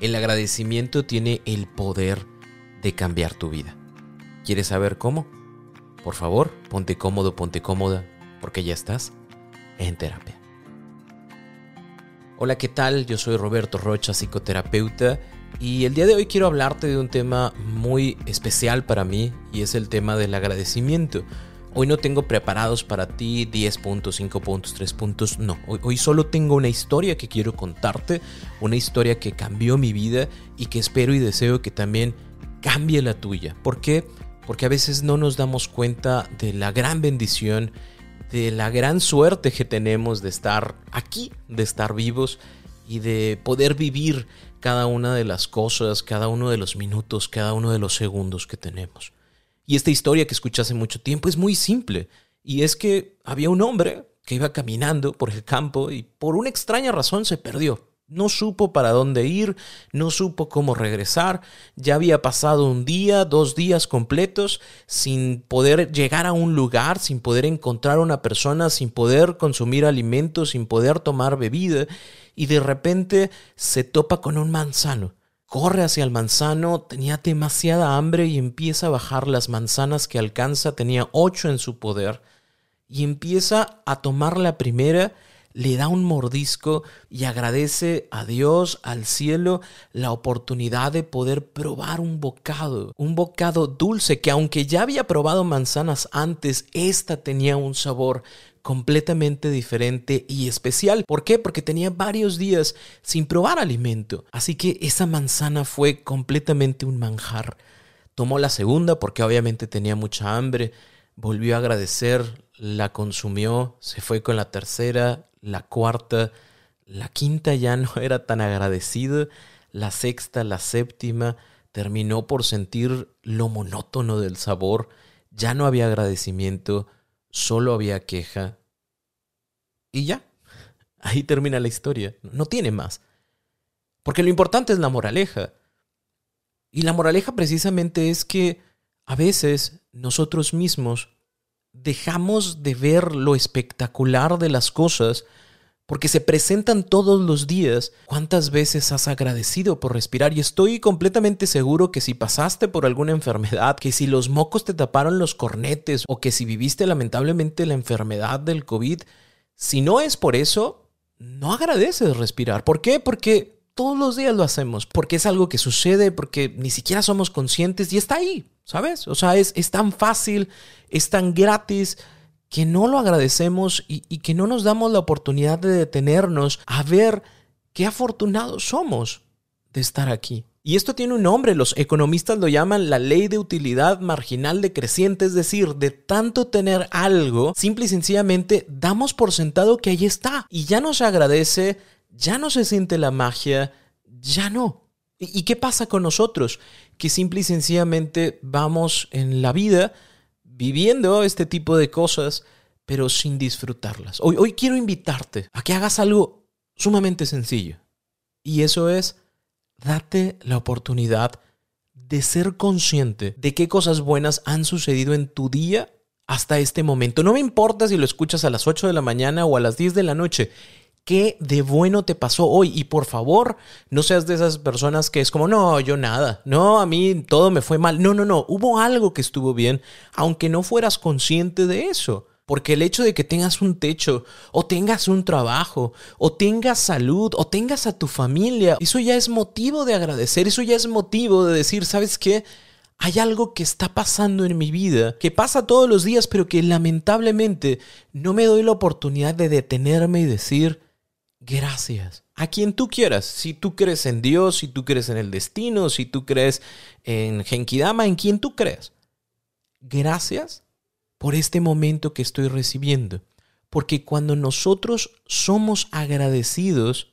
El agradecimiento tiene el poder de cambiar tu vida. ¿Quieres saber cómo? Por favor, ponte cómodo, ponte cómoda, porque ya estás en terapia. Hola, ¿qué tal? Yo soy Roberto Rocha, psicoterapeuta, y el día de hoy quiero hablarte de un tema muy especial para mí, y es el tema del agradecimiento. Hoy no tengo preparados para ti 10 puntos, 5 puntos, 3 puntos, no. Hoy, hoy, solo tengo una historia que quiero contarte, una historia que cambió mi vida y que espero y deseo que también cambie la tuya. ¿Por qué? Porque a veces no nos damos cuenta de la gran bendición, de la gran suerte que tenemos de estar aquí, de estar vivos y de poder vivir cada una de las cosas, cada uno de los minutos, cada uno de los segundos que tenemos. Y esta historia que escuché hace mucho tiempo es muy simple. Y es que había un hombre que iba caminando por el campo y por una extraña razón se perdió. No supo para dónde ir, no supo cómo regresar, ya había pasado un día, dos días completos sin poder llegar a un lugar, sin poder encontrar a una persona, sin poder consumir alimentos, sin poder tomar bebida, y de repente se topa con un manzano corre hacia el manzano, tenía demasiada hambre y empieza a bajar las manzanas que alcanza, tenía ocho en su poder, y empieza a tomar la primera, le da un mordisco y agradece a Dios, al cielo, la oportunidad de poder probar un bocado, un bocado dulce que aunque ya había probado manzanas antes, esta tenía un sabor completamente diferente y especial. ¿Por qué? Porque tenía varios días sin probar alimento. Así que esa manzana fue completamente un manjar. Tomó la segunda porque obviamente tenía mucha hambre. Volvió a agradecer, la consumió, se fue con la tercera, la cuarta, la quinta ya no era tan agradecido, la sexta, la séptima, terminó por sentir lo monótono del sabor, ya no había agradecimiento, solo había queja, y ya, ahí termina la historia. No tiene más. Porque lo importante es la moraleja. Y la moraleja precisamente es que a veces nosotros mismos dejamos de ver lo espectacular de las cosas porque se presentan todos los días. ¿Cuántas veces has agradecido por respirar? Y estoy completamente seguro que si pasaste por alguna enfermedad, que si los mocos te taparon los cornetes o que si viviste lamentablemente la enfermedad del COVID, si no es por eso, no agradeces respirar. ¿Por qué? Porque todos los días lo hacemos, porque es algo que sucede, porque ni siquiera somos conscientes y está ahí, ¿sabes? O sea, es, es tan fácil, es tan gratis que no lo agradecemos y, que no nos damos la oportunidad de detenernos a ver qué afortunados somos de estar aquí. Y esto tiene un nombre, los economistas lo llaman la ley de utilidad marginal decreciente, es decir, de tanto tener algo, simple y sencillamente damos por sentado que ahí está y ya no se agradece, ya no se siente la magia, ya no. ¿Y qué pasa con nosotros? Que simple y sencillamente vamos en la vida viviendo este tipo de cosas, pero sin disfrutarlas. Hoy, hoy quiero invitarte a que hagas algo sumamente sencillo. Y eso es date la oportunidad de ser consciente de qué cosas buenas han sucedido en tu día hasta este momento. No me importa si lo escuchas a las 8 de la mañana o a las 10 de la noche. ¿Qué de bueno te pasó hoy? Y por favor, no seas de esas personas que es como, no, yo nada, no, a mí todo me fue mal. No, no, no, hubo algo que estuvo bien, aunque no fueras consciente de eso. Porque el hecho de que tengas un techo, o tengas un trabajo, o tengas salud, o tengas a tu familia, eso ya es motivo de agradecer, eso ya es motivo de decir, ¿sabes qué? Hay algo que está pasando en mi vida, que pasa todos los días, pero que lamentablemente no me doy la oportunidad de detenerme y decir, gracias. A quien tú quieras, si tú crees en Dios, si tú crees en el destino, si tú crees en Genkidama, en quien tú creas. Gracias por este momento que estoy recibiendo, Porque cuando nosotros somos agradecidos,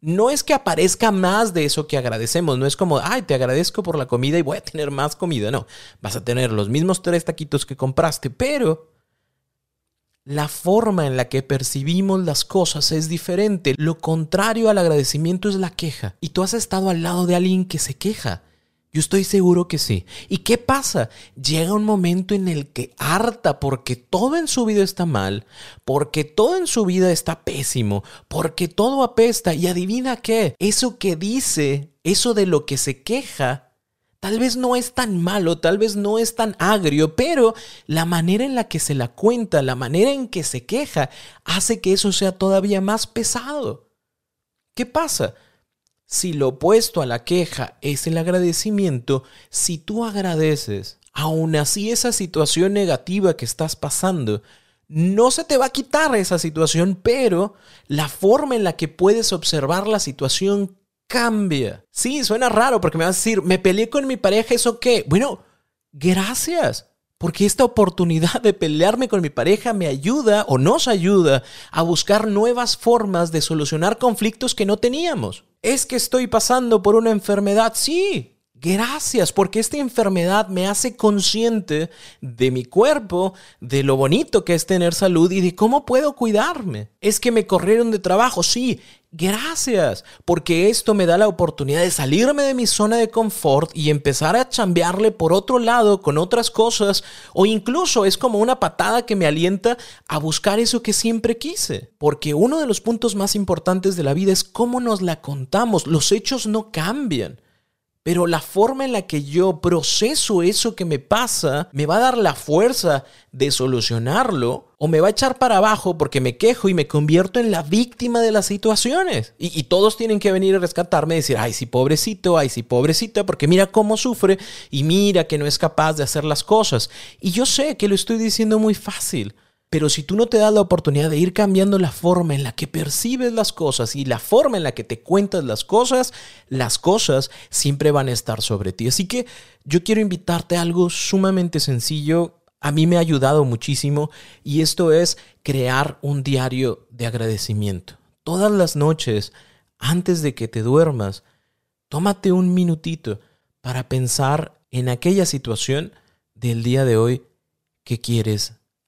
no es que aparezca más de eso que agradecemos, no es como, ay, te agradezco por la comida y voy a tener más comida, no, vas a tener los mismos tres taquitos que compraste, pero la forma en la que percibimos las cosas es diferente. Lo contrario al agradecimiento es la queja. Y tú has estado al lado de alguien que se queja. Yo estoy seguro que sí. ¿Y qué pasa? Llega un momento en el que harta porque todo en su vida está mal, porque todo en su vida está pésimo, porque todo apesta y adivina qué, eso que dice, eso de lo que se queja, tal vez no es tan malo, tal vez no es tan agrio, pero la manera en la que se la cuenta, la manera en que se queja, hace que eso sea todavía más pesado. ¿Qué pasa? Si lo opuesto a la queja es el agradecimiento, si tú agradeces, aún así esa situación negativa que estás pasando, no se te va a quitar esa situación, pero la forma en la que puedes observar la situación cambia. Sí, suena raro porque me vas a decir, me peleé con mi pareja, ¿eso qué? Bueno, gracias. Porque esta oportunidad de pelearme con mi pareja me ayuda o nos ayuda a buscar nuevas formas de solucionar conflictos que no teníamos. Es que estoy pasando por una enfermedad, sí. Gracias, porque esta enfermedad me hace consciente de mi cuerpo, de lo bonito que es tener salud y de cómo puedo cuidarme. Es que me corrieron de trabajo, sí. Gracias, porque esto me da la oportunidad de salirme de mi zona de confort y empezar a chambearle por otro lado con otras cosas o incluso es como una patada que me alienta a buscar eso que siempre quise. Porque uno de los puntos más importantes de la vida es cómo nos la contamos. Los hechos no cambian. Pero la forma en la que yo proceso eso que me pasa me va a dar la fuerza de solucionarlo o me va a echar para abajo porque me quejo y me convierto en la víctima de las situaciones. Y, todos tienen que venir a rescatarme y decir, ay, sí, pobrecito, ay, sí, pobrecita, porque mira cómo sufre y mira que no es capaz de hacer las cosas. Y yo sé que lo estoy diciendo muy fácil. Pero si tú no te das la oportunidad de ir cambiando la forma en la que percibes las cosas y la forma en la que te cuentas las cosas, las cosas siempre van a estar sobre ti. Así que yo quiero invitarte a algo sumamente sencillo. A mí me ha ayudado muchísimo y esto es crear un diario de agradecimiento. Todas las noches, antes de que te duermas, tómate un minutito para pensar en aquella situación del día de hoy que quieres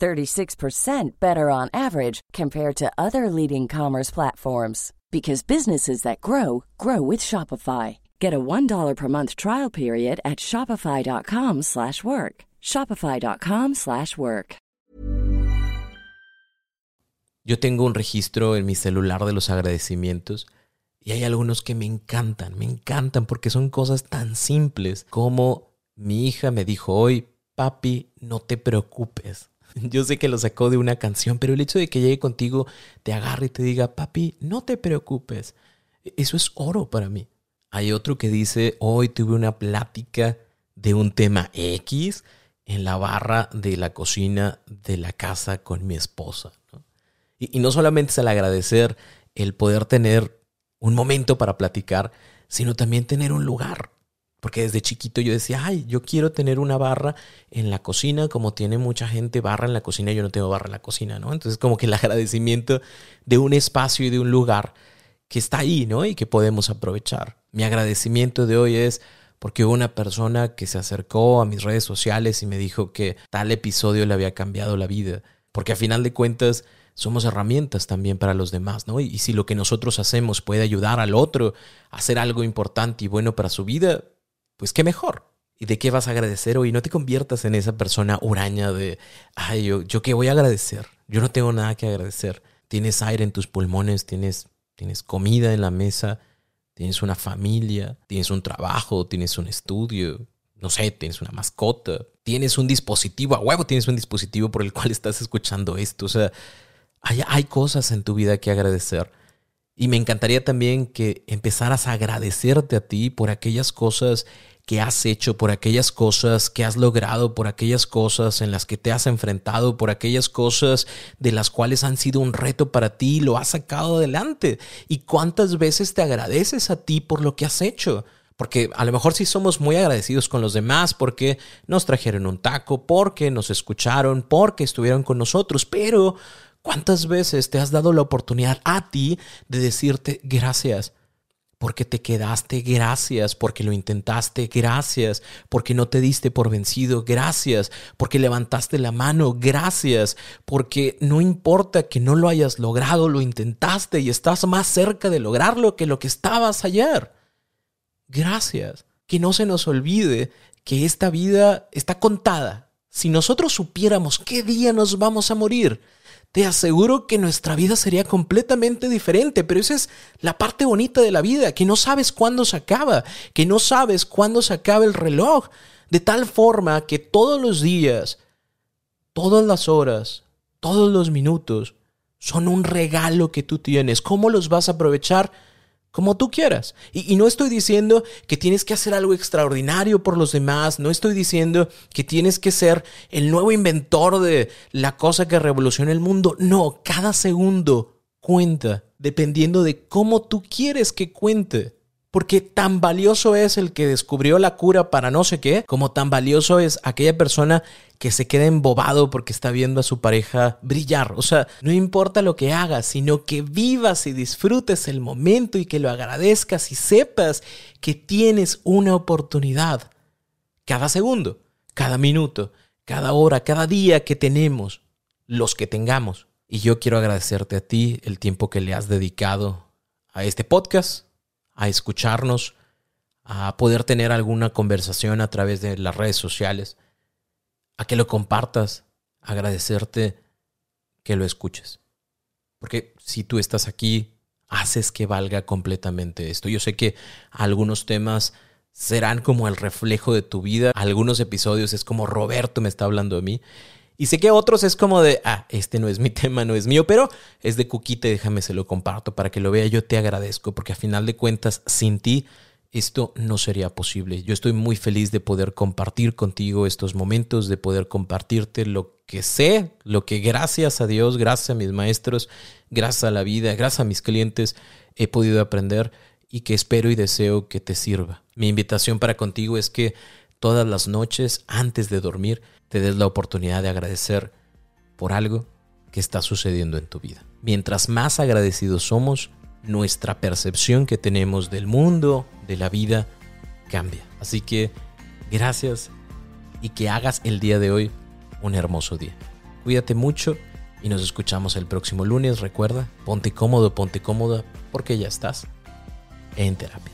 36% better on average compared to other leading commerce platforms because businesses that grow grow with Shopify. Get a $1 per month trial period at shopify.com/work. shopify.com/work. Yo tengo un registro en mi celular de los agradecimientos y hay algunos que me encantan, me encantan porque son cosas tan simples como mi hija me dijo hoy, "Papi, no te preocupes." Yo sé que lo sacó de una canción, pero el hecho de que llegue contigo, te agarre y te diga, papi, no te preocupes, eso es oro para mí. Hay otro que dice, hoy tuve una plática de un tema X en la barra de la cocina de la casa con mi esposa. Y, y no solamente es el agradecer el poder tener un momento para platicar, sino también tener un lugar porque desde chiquito yo decía, ay, yo quiero tener una barra en la cocina, como tiene mucha gente barra en la cocina, yo no tengo barra en la cocina, ¿no? Entonces como que el agradecimiento de un espacio y de un lugar que está ahí, ¿no? Y que podemos aprovechar. Mi agradecimiento de hoy es porque hubo una persona que se acercó a mis redes sociales y me dijo que tal episodio le había cambiado la vida. Porque a final de cuentas somos herramientas también para los demás, ¿no? Y, si lo que nosotros hacemos puede ayudar al otro a hacer algo importante y bueno para su vida, pues qué mejor. ¿Y de qué vas a agradecer hoy? No te conviertas en esa persona huraña de, ay, yo, yo qué voy a agradecer. Yo no tengo nada que agradecer. Tienes aire en tus pulmones, tienes, tienes comida en la mesa, tienes una familia, tienes un trabajo, tienes un estudio, no sé, tienes una mascota, tienes un dispositivo, a huevo tienes un dispositivo por el cual estás escuchando esto. O sea, Hay, hay cosas en tu vida que agradecer. Y me encantaría también que empezaras a agradecerte a ti por aquellas cosas que has hecho, por aquellas cosas que has logrado, por aquellas cosas en las que te has enfrentado, por aquellas cosas de las cuales han sido un reto para ti y lo has sacado adelante. ¿Y cuántas veces te agradeces a ti por lo que has hecho? Porque a lo mejor sí somos muy agradecidos con los demás porque nos trajeron un taco, porque nos escucharon, porque estuvieron con nosotros, pero ¿cuántas veces te has dado la oportunidad a ti de decirte gracias? porque te quedaste, gracias, porque lo intentaste, gracias, porque no te diste por vencido, gracias, porque levantaste la mano, gracias, porque no importa que no lo hayas logrado, lo intentaste y estás más cerca de lograrlo que lo que estabas ayer. Gracias. Que no se nos olvide que esta vida está contada. Si nosotros supiéramos qué día nos vamos a morir, te aseguro que nuestra vida sería completamente diferente, pero esa es la parte bonita de la vida, que no sabes cuándo se acaba, que no sabes cuándo se acaba el reloj, de tal forma que todos los días, todas las horas, todos los minutos son un regalo que tú tienes. ¿Cómo los vas a aprovechar? Como tú quieras. Y, no estoy diciendo que tienes que hacer algo extraordinario por los demás, no estoy diciendo que tienes que ser el nuevo inventor de la cosa que revoluciona el mundo. No, cada segundo cuenta, dependiendo de cómo tú quieres que cuente. Porque tan valioso es el que descubrió la cura para no sé qué, como tan valioso es aquella persona que se queda embobado porque está viendo a su pareja brillar. O sea, no importa lo que hagas, sino que vivas y disfrutes el momento y que lo agradezcas y sepas que tienes una oportunidad cada segundo, cada minuto, cada hora, cada día que tenemos, los que tengamos. Y yo quiero agradecerte a ti el tiempo que le has dedicado a este podcast a escucharnos, a poder tener alguna conversación a través de las redes sociales, a que lo compartas, agradecerte que lo escuches. Porque si tú estás aquí, haces que valga completamente esto. Yo sé que algunos temas serán como el reflejo de tu vida, algunos episodios es como Roberto me está hablando de mí y sé que otros es como de, ah, este no es mi tema, no es mío, pero es de Cuquita, déjame se lo comparto para que lo vea. Yo te agradezco porque a final de cuentas, sin ti, esto no sería posible. Yo estoy muy feliz de poder compartir contigo estos momentos, de poder compartirte lo que sé, lo que gracias a Dios, gracias a mis maestros, gracias a la vida, gracias a mis clientes, he podido aprender y que espero y deseo que te sirva. Mi invitación para contigo es que todas las noches, antes de dormir, te des la oportunidad de agradecer por algo que está sucediendo en tu vida. Mientras más agradecidos somos, nuestra percepción que tenemos del mundo, de la vida, cambia. Así que gracias y que hagas el día de hoy un hermoso día. Cuídate mucho y nos escuchamos el próximo lunes. Recuerda, ponte cómodo, ponte cómoda, porque ya estás en terapia.